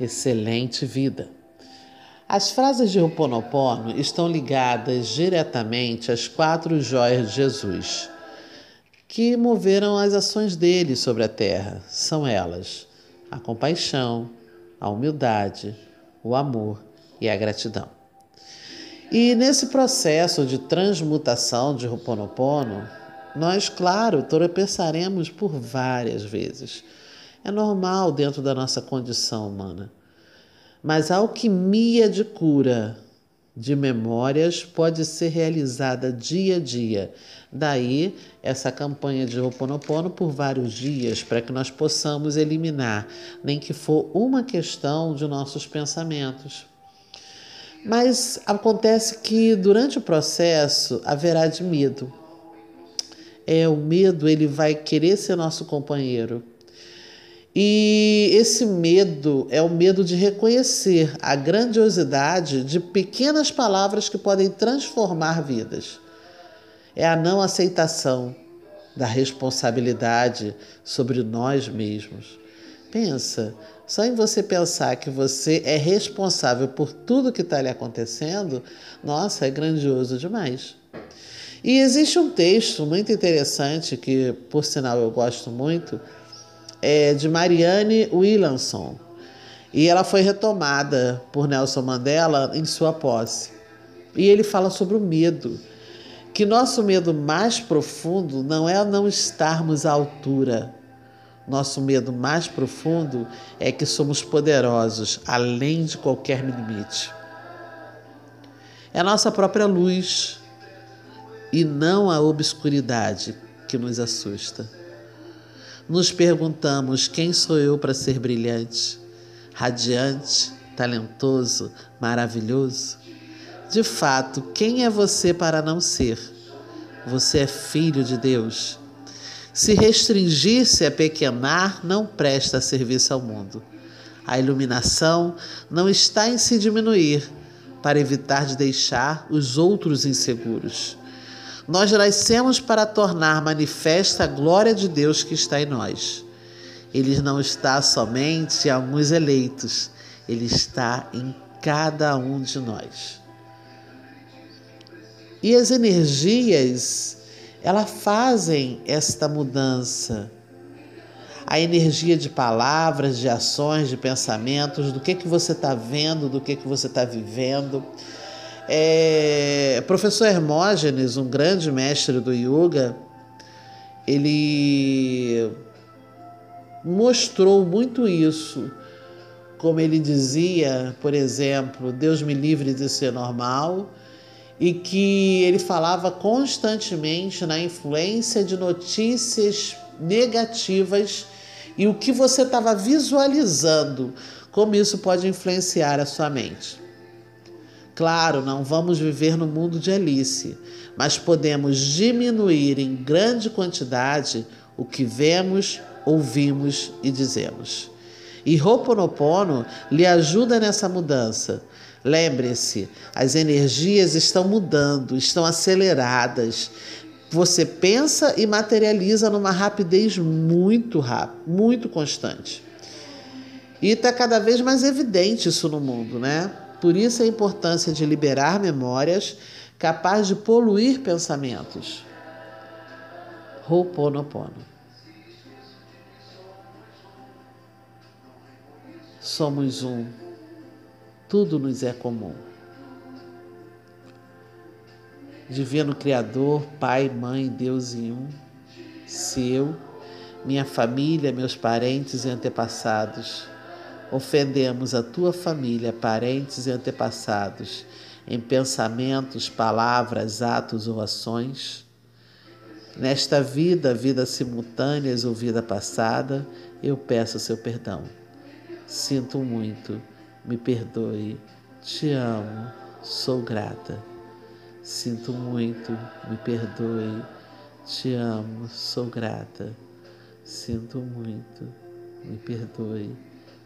excelente vida. As frases de Ho'oponopono estão ligadas diretamente às quatro joias de Jesus, que moveram as ações dele sobre a terra. São elas a compaixão, a humildade, o amor e a gratidão. E nesse processo de transmutação de Ho'oponopono, nós, claro, tropeçaremos por várias vezes. É normal dentro da nossa condição humana. Mas a alquimia de cura de memórias pode ser realizada dia a dia. Daí essa campanha de Ho'oponopono por vários dias para que nós possamos eliminar, nem que for uma questão de nossos pensamentos. Mas acontece que durante o processo haverá de medo. É o medo, ele vai querer ser nosso companheiro. E esse medo é o medo de reconhecer a grandiosidade de pequenas palavras que podem transformar vidas. É a não aceitação da responsabilidade sobre nós mesmos. Pensa, só em você pensar que você é responsável por tudo que está lhe acontecendo, nossa, é grandioso demais. E existe um texto muito interessante que, por sinal, eu gosto muito, é de Marianne Williamson. E ela foi retomada por Nelson Mandela em sua posse. E ele fala sobre o medo. Que nosso medo mais profundo não é não estarmos à altura, nosso medo mais profundo é que somos poderosos além de qualquer limite. É a nossa própria luz e não a obscuridade que nos assusta. Nos perguntamos: quem sou eu para ser brilhante, radiante, talentoso, maravilhoso? De fato, quem é você para não ser? Você é filho de Deus se restringir-se a pequenar, não presta serviço ao mundo. A iluminação não está em se diminuir, para evitar de deixar os outros inseguros. Nós nascemos para tornar manifesta a glória de Deus que está em nós. Ele não está somente em alguns eleitos, ele está em cada um de nós. E as energias elas fazem esta mudança. A energia de palavras, de ações, de pensamentos, do que, que você está vendo, do que, que você está vivendo. É, professor Hermógenes, um grande mestre do yoga, ele mostrou muito isso. Como ele dizia, por exemplo, Deus me livre de ser normal, e que ele falava constantemente na influência de notícias negativas e o que você estava visualizando, como isso pode influenciar a sua mente. Claro, não vamos viver no mundo de Alice, mas podemos diminuir em grande quantidade o que vemos, ouvimos e dizemos. E Ho'oponopono lhe ajuda nessa mudança Lembre-se, as energias estão mudando, estão aceleradas. Você pensa e materializa numa rapidez muito rápida, muito constante. E está cada vez mais evidente isso no mundo, né? Por isso a importância de liberar memórias capazes de poluir pensamentos. Ho'oponopono. Somos um tudo nos é comum. Divino Criador, Pai, Mãe, Deus em um, se eu, minha família, meus parentes e antepassados ofendemos a tua família, parentes e antepassados em pensamentos, palavras, atos ou ações, nesta vida, vida simultâneas ou vida passada, eu peço seu perdão. Sinto muito. Me perdoe, te amo, sou grata. Sinto muito, me perdoe, te amo, sou grata. Sinto muito, me perdoe,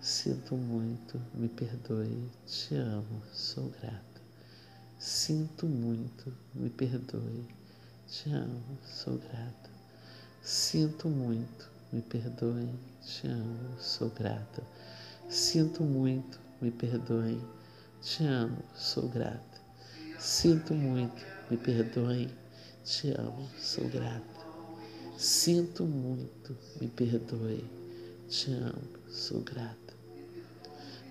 Sinto muito, me perdoe, te amo, sou grata. Sinto muito, me perdoe, te amo, sou grata. Sinto muito, me perdoe, te amo, sou grata. Sinto muito, me perdoe, te amo, sou grata. Sinto muito, me perdoe, te amo, sou grata. Sinto muito, me perdoe, te amo, sou grata.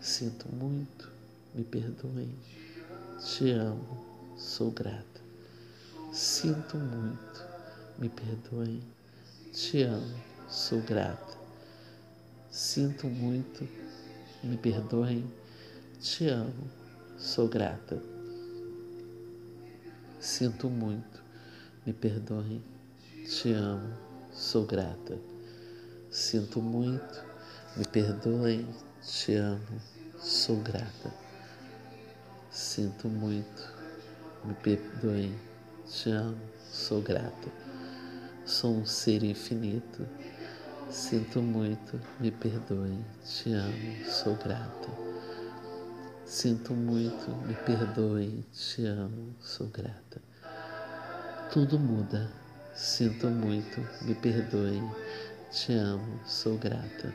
Sinto muito, me perdoe, te amo, sou grata. Sinto muito, me perdoe, te amo, sou grata. Sinto muito, me perdoe, te amo, sou grata. Sinto muito, me perdoe, te amo, sou grata. Sinto muito, me perdoe, te amo, sou grata. Sinto muito, me perdoe, te amo, sou grata. Sou um ser infinito. Sinto muito, me perdoe, te amo, sou grata. Sinto muito, me perdoe, te amo, sou grata. Tudo muda. Sinto muito, me perdoe, te amo, sou grata.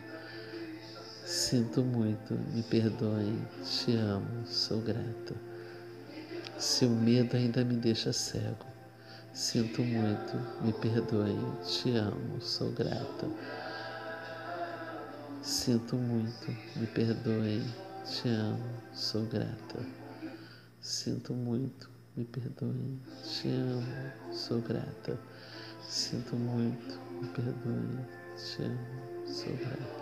Sinto muito, me perdoe, te amo, sou grata. Se o medo ainda me deixa cego, sinto muito, me perdoe, te amo, sou grata. Sinto muito, me perdoe, te amo, sou grata. Sinto muito, me perdoe, te amo, sou grata. Sinto muito, me perdoe, te amo, sou grata.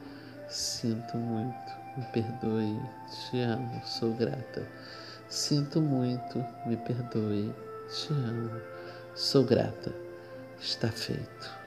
Sinto muito, me perdoe, te amo, sou grata. Sinto muito, me perdoe, te amo, sou grata. Está feito.